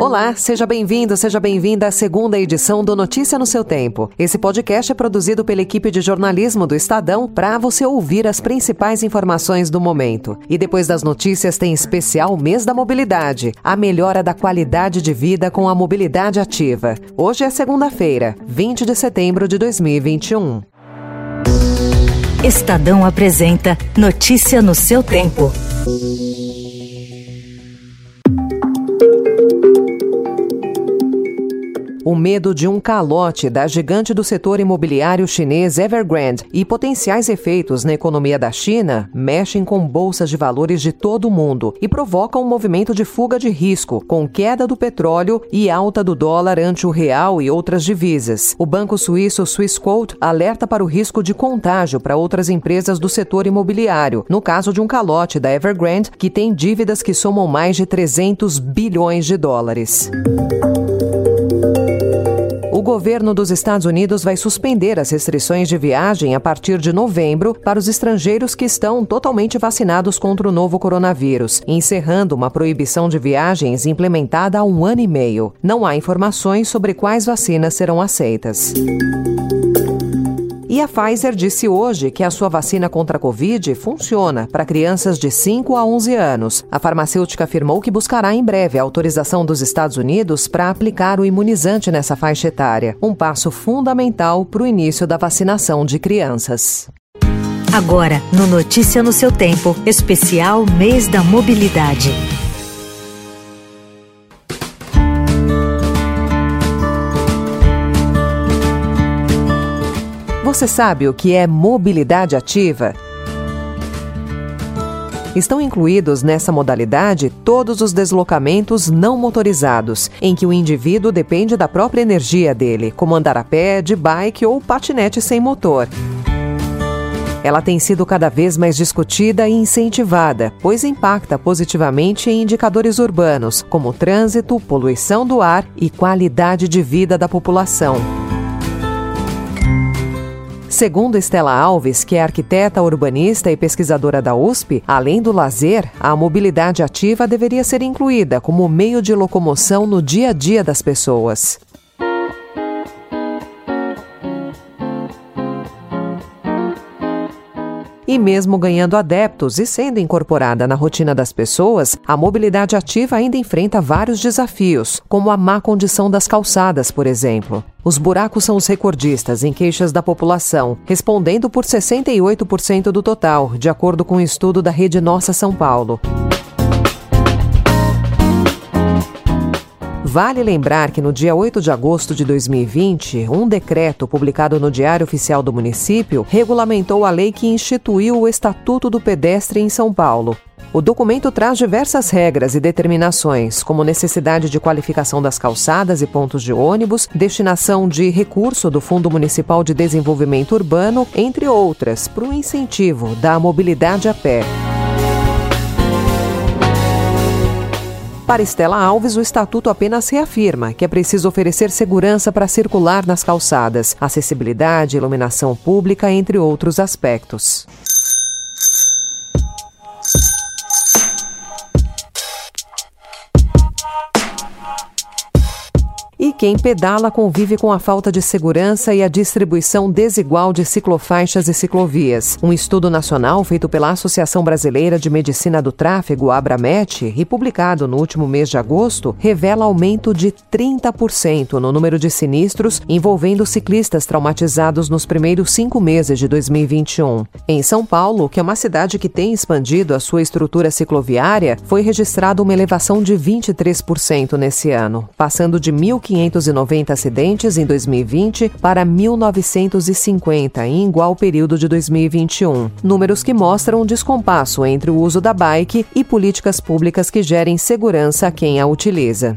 Olá, seja bem-vindo, seja bem-vinda à segunda edição do Notícia no seu Tempo. Esse podcast é produzido pela equipe de jornalismo do Estadão para você ouvir as principais informações do momento. E depois das notícias tem especial Mês da Mobilidade, a melhora da qualidade de vida com a mobilidade ativa. Hoje é segunda-feira, 20 de setembro de 2021. Estadão apresenta Notícia no seu tempo. O medo de um calote da gigante do setor imobiliário chinês Evergrande e potenciais efeitos na economia da China mexem com bolsas de valores de todo o mundo e provocam um movimento de fuga de risco, com queda do petróleo e alta do dólar ante o real e outras divisas. O banco suíço Swissquote alerta para o risco de contágio para outras empresas do setor imobiliário, no caso de um calote da Evergrande, que tem dívidas que somam mais de 300 bilhões de dólares. O governo dos Estados Unidos vai suspender as restrições de viagem a partir de novembro para os estrangeiros que estão totalmente vacinados contra o novo coronavírus, encerrando uma proibição de viagens implementada há um ano e meio. Não há informações sobre quais vacinas serão aceitas. E a Pfizer disse hoje que a sua vacina contra a Covid funciona para crianças de 5 a 11 anos. A farmacêutica afirmou que buscará em breve a autorização dos Estados Unidos para aplicar o imunizante nessa faixa etária, um passo fundamental para o início da vacinação de crianças. Agora, no Notícia no seu Tempo, especial Mês da Mobilidade. Você sabe o que é mobilidade ativa? Estão incluídos nessa modalidade todos os deslocamentos não motorizados, em que o indivíduo depende da própria energia dele, como andar a pé, de bike ou patinete sem motor. Ela tem sido cada vez mais discutida e incentivada, pois impacta positivamente em indicadores urbanos, como trânsito, poluição do ar e qualidade de vida da população. Segundo Estela Alves, que é arquiteta urbanista e pesquisadora da USP, além do lazer, a mobilidade ativa deveria ser incluída como meio de locomoção no dia a dia das pessoas. E mesmo ganhando adeptos e sendo incorporada na rotina das pessoas, a mobilidade ativa ainda enfrenta vários desafios, como a má condição das calçadas, por exemplo. Os buracos são os recordistas em queixas da população, respondendo por 68% do total, de acordo com um estudo da Rede Nossa São Paulo. Vale lembrar que no dia 8 de agosto de 2020, um decreto publicado no Diário Oficial do Município regulamentou a lei que instituiu o Estatuto do Pedestre em São Paulo. O documento traz diversas regras e determinações, como necessidade de qualificação das calçadas e pontos de ônibus, destinação de recurso do Fundo Municipal de Desenvolvimento Urbano, entre outras, para o incentivo da mobilidade a pé. Para Estela Alves, o estatuto apenas reafirma que é preciso oferecer segurança para circular nas calçadas, acessibilidade, iluminação pública, entre outros aspectos. Quem pedala convive com a falta de segurança e a distribuição desigual de ciclofaixas e ciclovias. Um estudo nacional feito pela Associação Brasileira de Medicina do Tráfego, Abramet, e publicado no último mês de agosto, revela aumento de 30% no número de sinistros envolvendo ciclistas traumatizados nos primeiros cinco meses de 2021. Em São Paulo, que é uma cidade que tem expandido a sua estrutura cicloviária, foi registrada uma elevação de 23% nesse ano, passando de 1.500 290 acidentes em 2020 para 1.950 em igual período de 2021. Números que mostram um descompasso entre o uso da bike e políticas públicas que gerem segurança a quem a utiliza.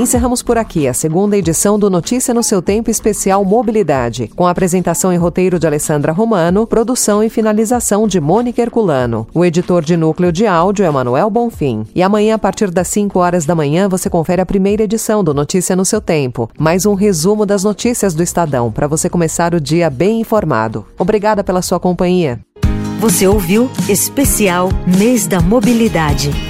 Encerramos por aqui a segunda edição do Notícia no seu Tempo Especial Mobilidade, com apresentação e roteiro de Alessandra Romano, produção e finalização de Mônica Herculano. O editor de núcleo de áudio é Manuel Bonfim. E amanhã, a partir das 5 horas da manhã, você confere a primeira edição do Notícia no seu Tempo, mais um resumo das notícias do Estadão, para você começar o dia bem informado. Obrigada pela sua companhia. Você ouviu Especial Mês da Mobilidade.